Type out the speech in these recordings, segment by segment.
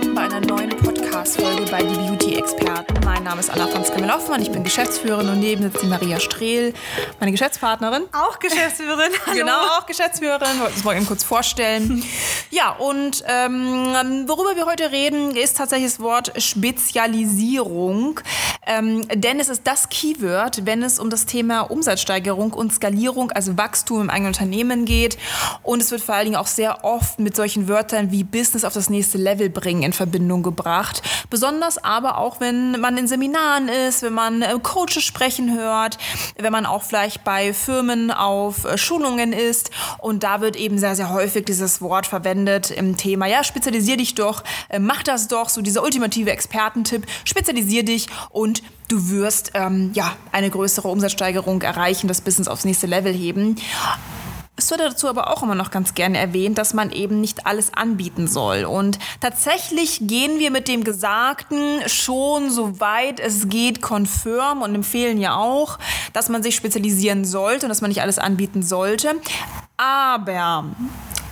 Willkommen bei einer neuen Podcast-Folge bei Die Beauty-Experten. Mein Name ist Anna Franziska Müller-Hoffmann, ich bin Geschäftsführerin und neben sitzt die Maria Strehl, meine Geschäftspartnerin. Auch Geschäftsführerin. Hallo. Genau, auch Geschäftsführerin. Wollte uns mal eben kurz vorstellen. Ja, und ähm, worüber wir heute reden, ist tatsächlich das Wort Spezialisierung. Ähm, denn es ist das Keyword, wenn es um das Thema Umsatzsteigerung und Skalierung, also Wachstum im eigenen Unternehmen geht. Und es wird vor allen Dingen auch sehr oft mit solchen Wörtern wie Business auf das nächste Level bringen in Verbindung gebracht. Besonders aber auch, wenn man in Seminaren ist, wenn man äh, Coaches sprechen hört, wenn man auch vielleicht bei Firmen auf äh, Schulungen ist. Und da wird eben sehr, sehr häufig dieses Wort verwendet im Thema, ja, spezialisier dich doch, äh, mach das doch, so dieser ultimative Expertentipp, spezialisier dich und du wirst ähm, ja, eine größere Umsatzsteigerung erreichen, das Business aufs nächste Level heben. Es wird dazu aber auch immer noch ganz gerne erwähnt, dass man eben nicht alles anbieten soll. Und tatsächlich gehen wir mit dem Gesagten schon so weit es geht konfirm und empfehlen ja auch, dass man sich spezialisieren sollte und dass man nicht alles anbieten sollte. Aber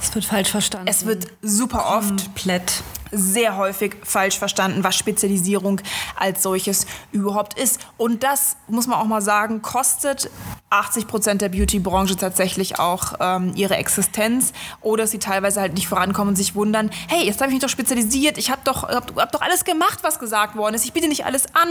Es wird falsch verstanden. es wird super oft komplett. Sehr häufig falsch verstanden, was Spezialisierung als solches überhaupt ist. Und das, muss man auch mal sagen, kostet 80 Prozent der Beauty-Branche tatsächlich auch ähm, ihre Existenz. Oder sie teilweise halt nicht vorankommen und sich wundern, hey, jetzt habe ich mich doch spezialisiert, ich habe doch, hab, hab doch alles gemacht, was gesagt worden ist. Ich biete nicht alles an,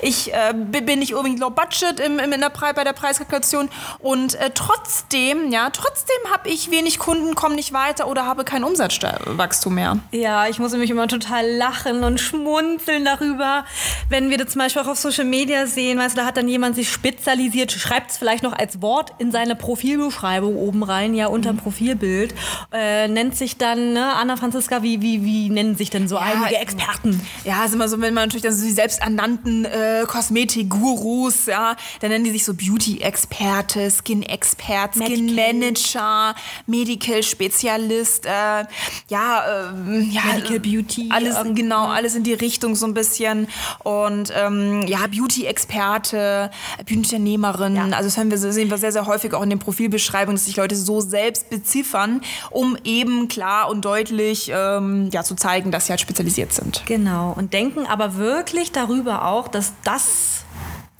ich äh, bin nicht unbedingt low budget im, im, in bei der Preiskalkulation. Und äh, trotzdem, ja, trotzdem habe ich wenig Kunden, komme nicht weiter oder habe kein Umsatzwachstum mehr. Ja, ich muss nämlich immer total lachen und schmunzeln darüber, wenn wir das zum Beispiel auch auf Social Media sehen. Weißt du, da hat dann jemand sich spezialisiert, schreibt es vielleicht noch als Wort in seine Profilbeschreibung oben rein, ja, unterm Profilbild. Äh, nennt sich dann, ne, Anna Franziska, wie, wie, wie nennen sich denn so einige Experten? Ja, ist immer so, wenn man natürlich dann so die selbsternannten äh, Kosmetik-Gurus, ja, dann nennen die sich so Beauty-Experte, Skin-Expert, Skin-Manager, Medical-Spezialist, äh, ja, ähm, ja, Medical Beauty, alles ähm, genau, alles in die Richtung so ein bisschen und ähm, ja, Beauty-Experte, Beauty-Unternehmerin, Ja. also das hören wir, sehen wir sehr, sehr häufig auch in den Profilbeschreibungen, dass sich Leute so selbst beziffern, um eben klar und deutlich ähm, ja, zu zeigen, dass sie halt spezialisiert sind. Genau. Und denken aber wirklich darüber auch, dass das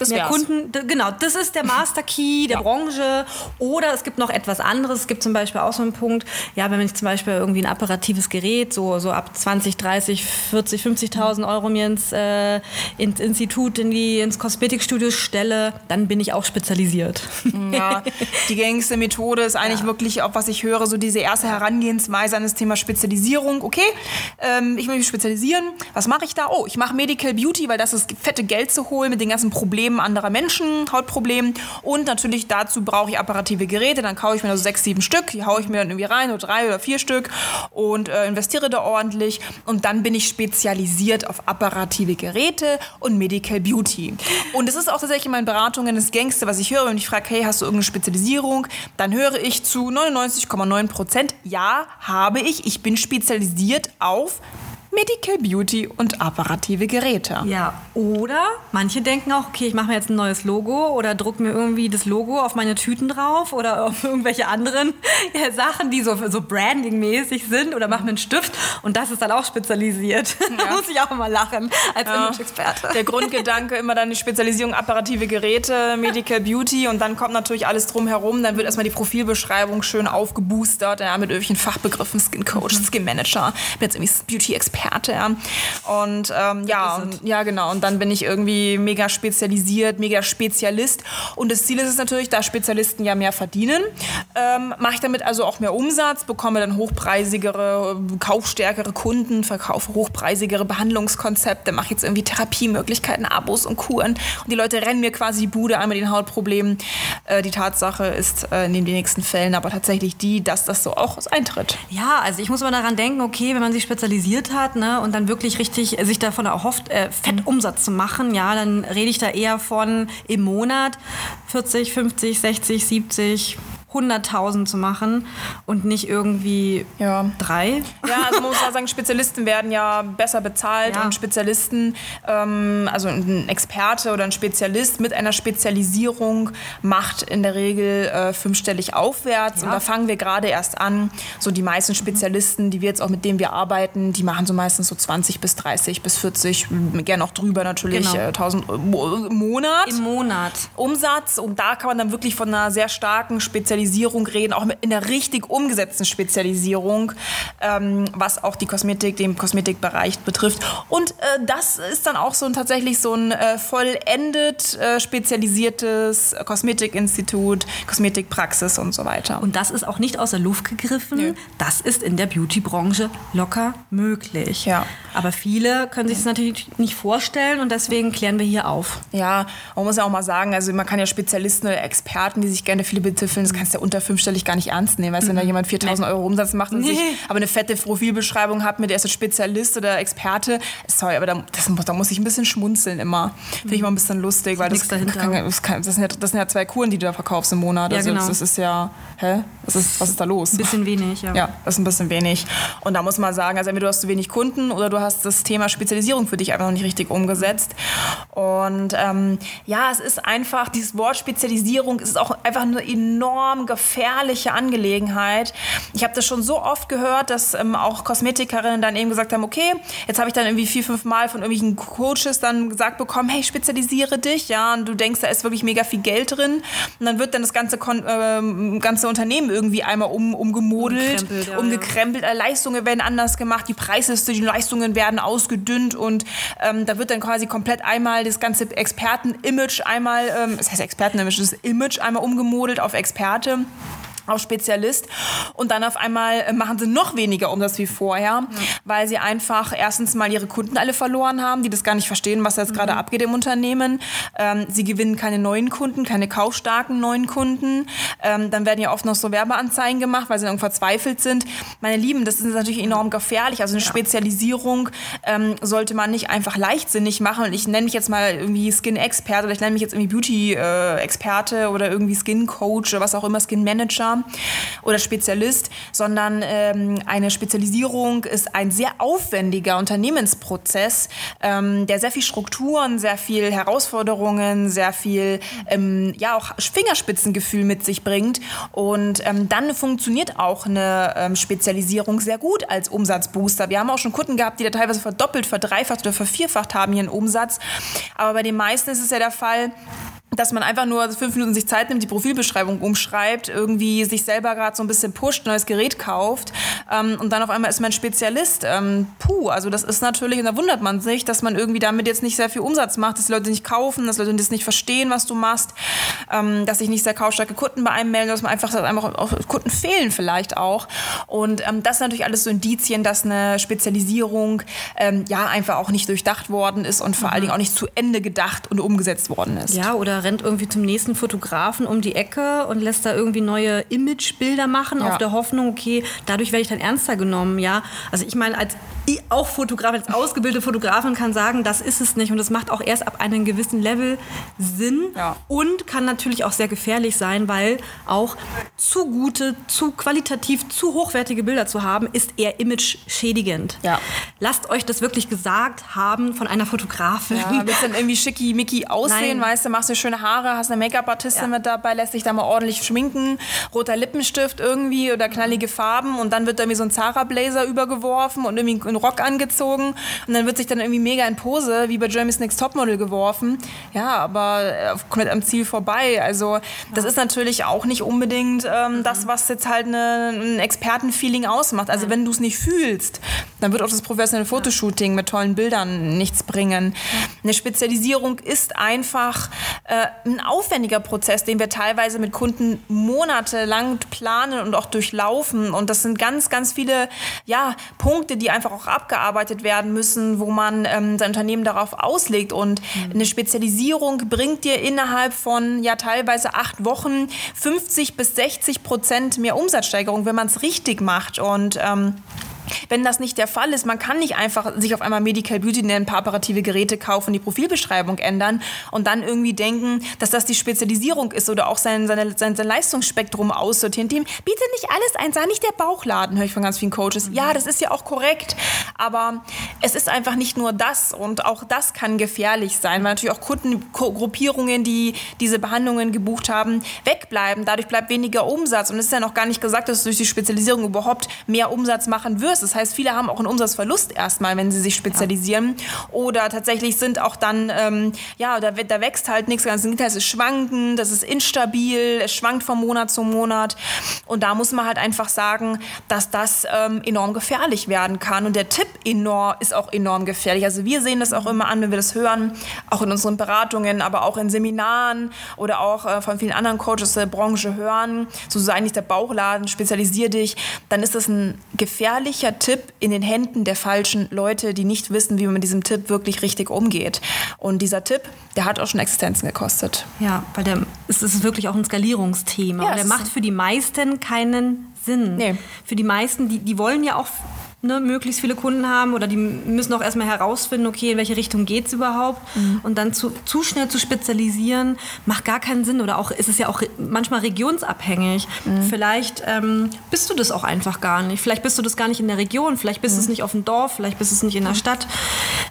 Das mehr wär's. Kunden, genau, das ist der Master Key der Ja. Branche. Oder es gibt noch etwas anderes. Es gibt zum Beispiel auch so einen Punkt, ja, wenn ich zum Beispiel irgendwie ein apparatives Gerät, so, so ab 20, 30, 40, 50.000 Euro mir ins, äh, ins Institut, in die, ins Kosmetikstudio stelle, dann bin ich auch spezialisiert. Ja, die gängigste Methode ist eigentlich wirklich, auch was ich höre, so diese erste Herangehensweise an das Thema Spezialisierung. Okay, ähm, ich will mich spezialisieren. Was mache ich da? Oh, ich mache Medical Beauty, weil das ist fette Geld zu holen mit den ganzen Problemen anderer Menschen, Hautproblemen. Und natürlich dazu brauche ich apparative Geräte. Dann kaufe ich mir da so sechs, sieben Stück. Die haue ich mir dann irgendwie rein, oder drei oder vier Stück und äh, investiere da ordentlich. Und dann bin ich spezialisiert auf apparative Geräte und Medical Beauty. Und es ist auch tatsächlich in meinen Beratungen das Gängste, was ich höre, wenn ich frage, hey, hast du irgendeine Spezialisierung? Dann höre ich zu 99,9 Prozent, ja, habe ich. Ich bin spezialisiert auf Medical Beauty und apparative Geräte. Ja, oder manche denken auch, okay, ich mache mir jetzt ein neues Logo oder druck mir irgendwie das Logo auf meine Tüten drauf oder auf irgendwelche anderen ja, Sachen, die so, so branding-mäßig sind oder mache mir einen Stift und das ist dann auch spezialisiert. da muss ich auch immer lachen als Image-Experte. Der Grundgedanke immer dann die Spezialisierung apparative Geräte, Medical Beauty und dann kommt natürlich alles drumherum. Dann wird erstmal die Profilbeschreibung schön aufgeboostert ja, mit irgendwelchen Fachbegriffen, Skin Coach, Skin Manager, bin jetzt irgendwie Beauty Experte. Und ähm, ja, und, ja, genau. Und dann bin ich irgendwie mega spezialisiert, mega Spezialist. Und das Ziel ist es natürlich, da Spezialisten ja mehr verdienen, ähm, mache ich damit also auch mehr Umsatz, bekomme dann hochpreisigere, kaufstärkere Kunden, verkaufe hochpreisigere Behandlungskonzepte, mache jetzt irgendwie Therapiemöglichkeiten, Abos und Kuren. Und die Leute rennen mir quasi die Bude einmal den Hautproblemen. Äh, die Tatsache ist äh, in den wenigsten Fällen aber tatsächlich die, dass das so auch eintritt. Ja, also ich muss mal daran denken, okay, wenn man sich spezialisiert hat ne, und dann wirklich richtig sich davon erhofft, äh, Fettumsatz zu machen, ja, dann rede ich da eher von im Monat 40, 50, 60, 70, 100.000 zu machen und nicht irgendwie Ja. drei. Ja, also man muss auch sagen, Spezialisten werden ja besser bezahlt Ja. und Spezialisten, ähm, also ein Experte oder ein Spezialist mit einer Spezialisierung macht in der Regel äh, fünfstellig aufwärts und da fangen wir gerade erst an. So die meisten Spezialisten, die wir jetzt auch mit denen wir arbeiten, die machen so meistens so 20 bis 30 bis 40, gerne auch drüber natürlich, Genau. äh, 1000 Euro im Monat. Im Monat. Umsatz und da kann man dann wirklich von einer sehr starken Spezialisierung reden, auch in der richtig umgesetzten Spezialisierung, ähm, was auch die Kosmetik, den Kosmetikbereich betrifft. Und äh, das ist dann auch so ein, tatsächlich so ein äh, vollendet äh, spezialisiertes Kosmetikinstitut, Kosmetikpraxis und so weiter. Und das ist auch nicht aus der Luft gegriffen. Nö. Das ist in der Beauty-Branche locker möglich. Ja. Aber viele können sich das natürlich nicht vorstellen und deswegen klären wir hier auf. Ja, man muss ja auch mal sagen, also man kann ja Spezialisten oder Experten, die sich gerne viele betiteln, das kannst du ja unter fünfstellig gar nicht ernst nehmen. Weißt du, wenn da jemand 4000 Euro Umsatz macht und Nee. sich aber eine fette Profilbeschreibung hat mit der ist Spezialist oder Experte, sorry, aber da, das, muss- da muss ich ein bisschen schmunzeln immer. Finde ich mal ein bisschen lustig, weil das, kann, das, kann, das, sind ja, das sind ja zwei Kuren, die du da verkaufst im Monat. Ja, also genau. das ist ja, hä? Was ist, was ist da los? Ein bisschen wenig, ja. Ja, das ist ein bisschen wenig. Und da muss man sagen, also entweder du hast zu wenig Kunden oder du hast das Thema Spezialisierung für dich einfach noch nicht richtig umgesetzt. Und ähm, ja, es ist einfach, dieses Wort Spezialisierung ist auch einfach eine enorm gefährliche Angelegenheit. Ich habe das schon so oft gehört, dass ähm, auch Kosmetikerinnen dann eben gesagt haben, okay, jetzt habe ich dann irgendwie vier, fünf Mal von irgendwelchen Coaches dann gesagt bekommen, hey, spezialisiere dich, ja, und du denkst, da ist wirklich mega viel Geld drin. Und dann wird dann das ganze, Kon ähm, ganze Unternehmen irgendwie einmal um, umgemodelt, Umgekrempelt, ja, umgekrempelt, äh, Leistungen werden anders gemacht, die Preisliste, die Leistungen werden ausgedünnt und ähm, da wird dann quasi komplett einmal das ganze Experten-Image einmal, ähm, das heißt Experten-Image, das Image einmal umgemodelt auf Experte atem auf Spezialist und dann auf einmal äh, machen sie noch weniger Umsatz wie vorher, weil sie einfach erstens mal ihre Kunden alle verloren haben, die das gar nicht verstehen, was jetzt gerade abgeht im Unternehmen. Ähm, sie gewinnen keine neuen Kunden, keine kaufstarken neuen Kunden. Ähm, dann werden ja oft noch so Werbeanzeigen gemacht, weil sie dann verzweifelt sind. Meine Lieben, das ist natürlich enorm gefährlich. Also eine Spezialisierung ähm, sollte man nicht einfach leichtsinnig machen. Und ich nenne mich jetzt mal irgendwie Skin-Experte oder ich nenne mich jetzt irgendwie Beauty-Experte oder irgendwie Skin-Coach oder was auch immer, Skin-Manager oder Spezialist, sondern ähm, eine Spezialisierung ist ein sehr aufwendiger Unternehmensprozess, ähm, der sehr viel Strukturen, sehr viel Herausforderungen, sehr viel ähm, ja auch Fingerspitzengefühl mit sich bringt. Und ähm, dann funktioniert auch eine ähm, Spezialisierung sehr gut als Umsatzbooster. Wir haben auch schon Kunden gehabt, die da teilweise verdoppelt, verdreifacht oder vervierfacht haben ihren Umsatz. Aber bei den meisten ist es ja der Fall, dass man einfach nur fünf Minuten sich Zeit nimmt, die Profilbeschreibung umschreibt, irgendwie sich selber gerade so ein bisschen pusht, neues Gerät kauft ähm, und dann auf einmal ist man Spezialist. Ähm, puh, also das ist natürlich, und da wundert man sich, dass man irgendwie damit jetzt nicht sehr viel Umsatz macht, dass die Leute nicht kaufen, dass Leute das nicht verstehen, was du machst, ähm, dass sich nicht sehr kaufstarke Kunden bei einem melden, dass man einfach, dass einfach auch Kunden fehlen vielleicht auch. Und ähm, das sind natürlich alles so Indizien, dass eine Spezialisierung ähm, ja einfach auch nicht durchdacht worden ist und vor allen Dingen auch nicht zu Ende gedacht und umgesetzt worden ist. Ja, oder rennt irgendwie zum nächsten Fotografen um die Ecke und lässt da irgendwie neue Imagebilder machen, Ja. auf der Hoffnung, okay, dadurch werde ich dann ernster genommen, ja. Also ich meine, als ich auch Fotografin, als ausgebildete Fotografin kann sagen, das ist es nicht und das macht auch erst ab einem gewissen Level Sinn Ja. und kann natürlich auch sehr gefährlich sein, weil auch zu gute, zu qualitativ, zu hochwertige Bilder zu haben, ist eher image-schädigend. Ja. Lasst euch das wirklich gesagt haben von einer Fotografin. Ja, willst dann irgendwie schickimicki aussehen, Nein. weißt du, machst du schöne Haare, hast eine Make-up-Artistin Ja. mit dabei, lässt dich da mal ordentlich schminken, roter Lippenstift irgendwie oder knallige Farben und dann wird da irgendwie so ein Zara-Blazer übergeworfen und irgendwie ein Rock angezogen und dann wird sich dann irgendwie mega in Pose, wie bei Jeremy's Next Topmodel geworfen. Ja, aber äh, komplett am Ziel vorbei. Also das ist natürlich auch nicht unbedingt ähm, das, was jetzt halt eine, ein Expertenfeeling ausmacht. Also wenn du es nicht fühlst, dann wird auch das professionelle Fotoshooting mit tollen Bildern nichts bringen. Eine Spezialisierung ist einfach äh, ein aufwendiger Prozess, den wir teilweise mit Kunden monatelang planen und auch durchlaufen. Und das sind ganz, ganz viele ja, Punkte, die einfach auch abgearbeitet werden müssen, wo man ähm, sein Unternehmen darauf auslegt. Und mhm. eine Spezialisierung bringt dir innerhalb von ja teilweise acht Wochen 50 bis 60 Prozent mehr Umsatzsteigerung, wenn man es richtig macht. Und ähm, wenn das nicht der Fall ist, man kann nicht einfach sich auf einmal Medical Beauty nennen, ein paar operative Geräte kaufen, die Profilbeschreibung ändern und dann irgendwie denken, dass das die Spezialisierung ist oder auch sein, seine, sein, sein Leistungsspektrum aussortieren. Dem bietet nicht alles ein, sei nicht der Bauchladen, höre ich von ganz vielen Coaches. Ja, das ist ja auch korrekt, aber es ist einfach nicht nur das und auch das kann gefährlich sein, weil natürlich auch Kundengruppierungen, die diese Behandlungen gebucht haben, wegbleiben. Dadurch bleibt weniger Umsatz und es ist ja noch gar nicht gesagt, dass du durch die Spezialisierung überhaupt mehr Umsatz machen wirst. Das heißt, viele haben auch einen Umsatzverlust erstmal, wenn sie sich spezialisieren. Ja. Oder tatsächlich sind auch dann, ähm, ja, da, da wächst halt nichts ganz. Es ist schwanken, das ist instabil, es schwankt von Monat zu Monat. Und da muss man halt einfach sagen, dass das ähm, enorm gefährlich werden kann. Und der Tipp enorm, ist auch enorm gefährlich. Also wir sehen das auch immer an, wenn wir das hören, auch in unseren Beratungen, aber auch in Seminaren oder auch äh, von vielen anderen Coaches der Branche hören, so sei nicht der Bauchladen, spezialisier dich, dann ist das ein gefährlicher Tipp in den Händen der falschen Leute, die nicht wissen, wie man mit diesem Tipp wirklich richtig umgeht. Und dieser Tipp, der hat auch schon Existenzen gekostet. Ja, weil der, es ist wirklich auch ein Skalierungsthema. Ja, der macht für die meisten keinen Sinn. Nee. Für die meisten, die, die wollen ja auch ne, möglichst viele Kunden haben oder die müssen auch erstmal herausfinden, okay, in welche Richtung geht es überhaupt. Mhm. Und dann zu, zu schnell zu spezialisieren, macht gar keinen Sinn. Oder auch ist es ja auch manchmal regionsabhängig. Mhm. Vielleicht ähm, bist du das auch einfach gar nicht. Vielleicht bist du das gar nicht in der Region, vielleicht bist du mhm. es nicht auf dem Dorf, vielleicht bist du es nicht in der mhm. Stadt.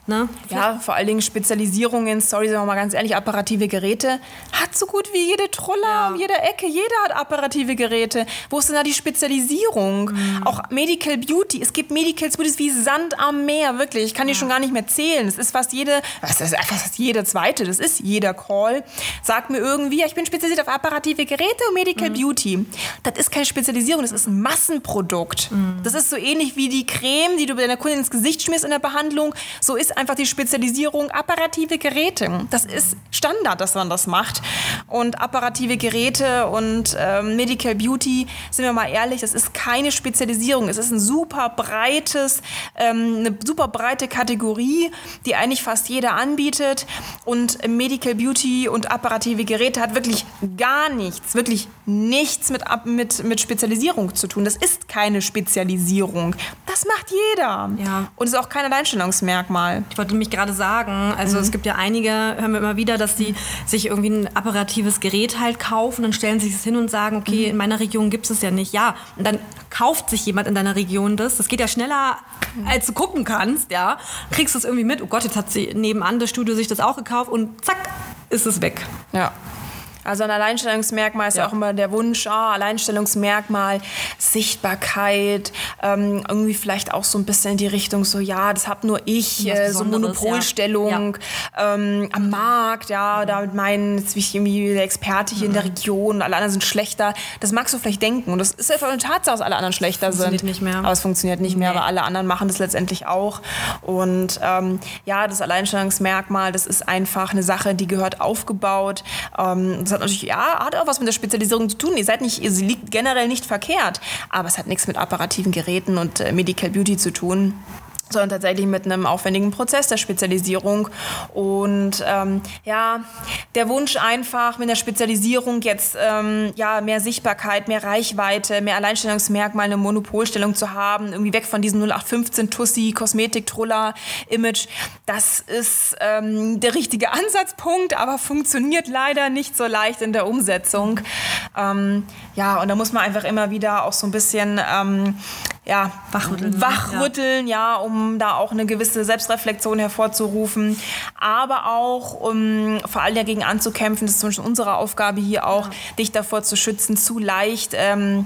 Ne? Ja, vor allen Dingen Spezialisierungen, sorry, sagen wir mal ganz ehrlich, apparative Geräte hat so gut wie jede Troller ja. um jeder Ecke. Jeder hat apparative Geräte. Wo ist denn da die Spezialisierung? Mhm. Auch Medical Beauty. Es gibt Medical Medicals Food ist wie Sand am Meer, wirklich. Ich kann die schon gar nicht mehr zählen. Es ist fast jede, was ist fast jede zweite, das ist jeder Call, sagt mir irgendwie, ich bin spezialisiert auf apparative Geräte und Medical mhm. Beauty. Das ist keine Spezialisierung, das ist ein Massenprodukt. Mhm. Das ist so ähnlich wie die Creme, die du deiner Kundin ins Gesicht schmierst in der Behandlung. So ist einfach die Spezialisierung apparative Geräte. Das ist Standard, dass man das macht. Und apparative Geräte und ähm, Medical Beauty, sind wir mal ehrlich, das ist keine Spezialisierung. Es ist ein super breit breites, ähm, eine super breite Kategorie, die eigentlich fast jeder anbietet. Und Medical Beauty und apparative Geräte hat wirklich gar nichts, wirklich nichts mit, mit, mit Spezialisierung zu tun. Das ist keine Spezialisierung. Das macht jeder. Ja. Und ist auch kein Alleinstellungsmerkmal. Ich wollte mich gerade sagen, also mhm. es gibt ja einige, hören wir immer wieder, dass die sich irgendwie ein apparatives Gerät halt kaufen, dann stellen sie es hin und sagen, okay, mhm. in meiner Region gibt es ja nicht. Ja, und dann kauft sich jemand in deiner Region das. Das geht ja schneller, als du gucken kannst, ja. Kriegst du es irgendwie mit, oh Gott, jetzt hat sie nebenan das Studio sich das auch gekauft und zack, ist es weg. Ja. Also ein Alleinstellungsmerkmal ist ja, auch immer der Wunsch, ah, Alleinstellungsmerkmal, Sichtbarkeit, ähm, irgendwie vielleicht auch so ein bisschen in die Richtung so, ja, das hab nur ich, äh, so Monopolstellung ja. ähm, am Markt, ja, damit meinen, jetzt bin ich irgendwie der Experte hier mhm. in der mhm. Region, alle anderen sind schlechter. Das magst du vielleicht denken und das ist einfach eine Tatsache, dass alle anderen schlechter sind. Nicht mehr. Aber es funktioniert nicht nee. mehr, weil alle anderen machen das letztendlich auch. Und ähm, ja, das Alleinstellungsmerkmal, das ist einfach eine Sache, die gehört aufgebaut. Ähm, das hat natürlich, ja, hat auch was mit der Spezialisierung zu tun. Ihr seid nicht, ihr liegt generell nicht verkehrt, aber es hat nichts mit apparativen Geräten und äh, Medical Beauty zu tun sondern tatsächlich mit einem aufwendigen Prozess der Spezialisierung. Und ähm, ja, der Wunsch einfach mit der Spezialisierung jetzt ähm, ja, mehr Sichtbarkeit, mehr Reichweite, mehr Alleinstellungsmerkmal, eine Monopolstellung zu haben, irgendwie weg von diesem 0815 Tussi, Kosmetik, Troller, Image, das ist ähm, der richtige Ansatzpunkt, aber funktioniert leider nicht so leicht in der Umsetzung. Ähm, ja, und da muss man einfach immer wieder auch so ein bisschen ähm, ja, wachrütteln, wachrütteln ja. ja. um da auch eine gewisse Selbstreflexion hervorzurufen, aber auch um vor allem dagegen anzukämpfen, das ist zum Beispiel unsere Aufgabe hier auch, ja. dich davor zu schützen, zu leicht ähm,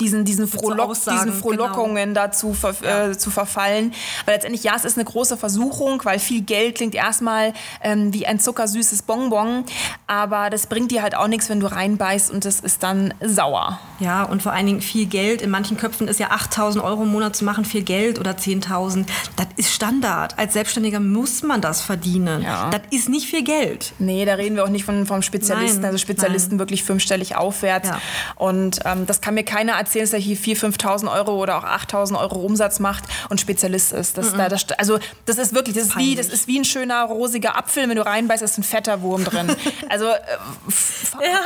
diesen, diesen, Frohlock, Aussagen, diesen Frohlockungen genau. dazu ver, äh, zu verfallen. Weil letztendlich, ja, es ist eine große Versuchung, weil viel Geld klingt erstmal ähm, wie ein zuckersüßes Bonbon, aber das bringt dir halt auch nichts, wenn du reinbeißt und das ist dann sauer. Ja, und vor allen Dingen viel Geld. In manchen Köpfen ist ja 8000 Euro im Monat zu machen viel Geld oder 10.000. Das ist Standard. Als Selbstständiger muss man das verdienen. Ja. Das ist nicht viel Geld. Nee, da reden wir auch nicht von, vom Spezialisten. Nein, also Spezialisten wirklich fünfstellig aufwärts. Ja. Und ähm, das kann mir keiner erzählen, dass er hier 4.000, 5.000 Euro oder auch 8.000 Euro Umsatz macht und Spezialist ist. Das, da, das, also das ist wirklich, das ist, wie, das ist wie ein schöner rosiger Apfel. Wenn du reinbeißt, ist ein fetter Wurm drin. Also äh,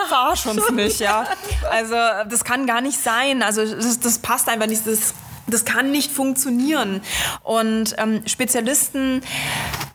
verarsch uns nicht, ja. Also das kann gar nicht sein. Also das, das passt einfach nicht. Das, das kann nicht funktionieren. Und ähm, Spezialisten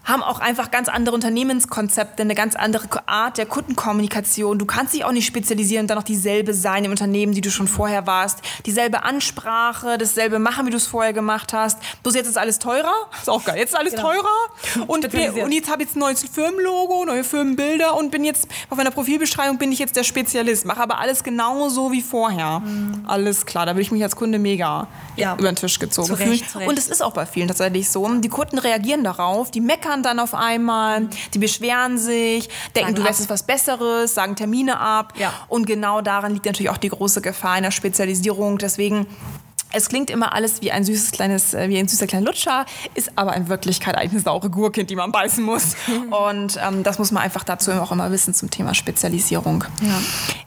haben auch einfach ganz andere Unternehmenskonzepte, eine ganz andere Art der Kundenkommunikation. Du kannst dich auch nicht spezialisieren und dann noch dieselbe sein im Unternehmen, die du schon vorher warst. Dieselbe Ansprache, dasselbe machen, wie du es vorher gemacht hast. Bloß jetzt ist alles teurer. Ist auch geil. Jetzt ist alles Genau. teurer. Und, und jetzt habe ich jetzt ein neues Firmenlogo, neue Firmenbilder und bin jetzt auf meiner Profilbeschreibung bin ich jetzt der Spezialist. Mache aber alles genauso wie vorher. Alles klar, da würde ich mich als Kunde mega Ja. über den Tisch gezogen fühlen. Und es ist auch bei vielen tatsächlich so. Die Kunden reagieren darauf, die meckern dann auf einmal, die beschweren sich, denken, Sagen du wärst was Besseres, sagen Termine ab. Ja. Und genau daran liegt natürlich auch die große Gefahr in der Spezialisierung. Deswegen es klingt immer alles wie ein süßes kleines, äh, wie ein süßer kleiner Lutscher, ist aber in Wirklichkeit eigentlich eine saure Gurke, die man beißen muss. Und ähm, das muss man einfach dazu auch immer wissen zum Thema Spezialisierung.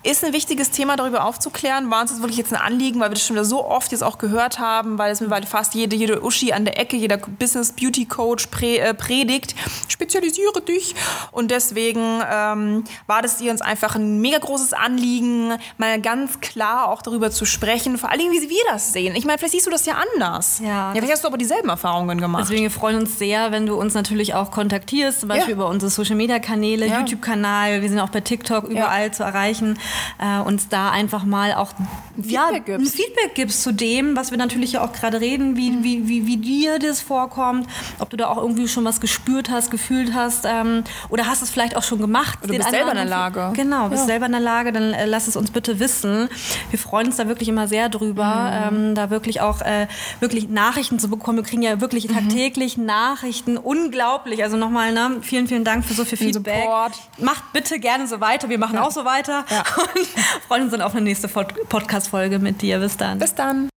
Ist ein wichtiges Thema, darüber aufzuklären. War uns das wirklich jetzt ein Anliegen, weil wir das schon wieder so oft jetzt auch gehört haben, weil es mittlerweile fast jede, jede Uschi an der Ecke, jeder Business Beauty Coach pre, äh, predigt, spezialisiere dich. Und deswegen ähm, war das ihr uns einfach ein mega großes Anliegen, mal ganz klar auch darüber zu sprechen, vor allen Dingen, wie wir das sehen. Ich meine, vielleicht siehst du das ja anders. Ja, ja vielleicht hast du aber dieselben Erfahrungen gemacht. Deswegen wir freuen uns sehr, wenn du uns natürlich auch kontaktierst, zum Beispiel Ja. über unsere Social Media Kanäle, Ja. YouTube-Kanal, wir sind auch bei TikTok überall zu erreichen, äh, uns da einfach mal auch ja, Feedback gibst. ein Feedback gibst zu dem, was wir natürlich ja auch gerade reden, wie, wie, wie, wie dir das vorkommt, ob du da auch irgendwie schon was gespürt hast, gefühlt hast ähm, oder hast es vielleicht auch schon gemacht. du den bist selber oder in der Lage. Genau, bist Ja. selber in der Lage, dann äh, lass es uns bitte wissen. Wir freuen uns da wirklich immer sehr drüber, Mhm. ähm, da wirklich auch äh, wirklich Nachrichten zu bekommen. Wir kriegen ja wirklich Mhm. tagtäglich Nachrichten, unglaublich. Also nochmal, ne, vielen, vielen Dank für so viel Den Feedback. Support. Macht bitte gerne so weiter, wir machen auch so weiter Ja. und freuen uns dann auf eine nächste Pod- Podcast-Folge mit dir. Bis dann. Bis dann.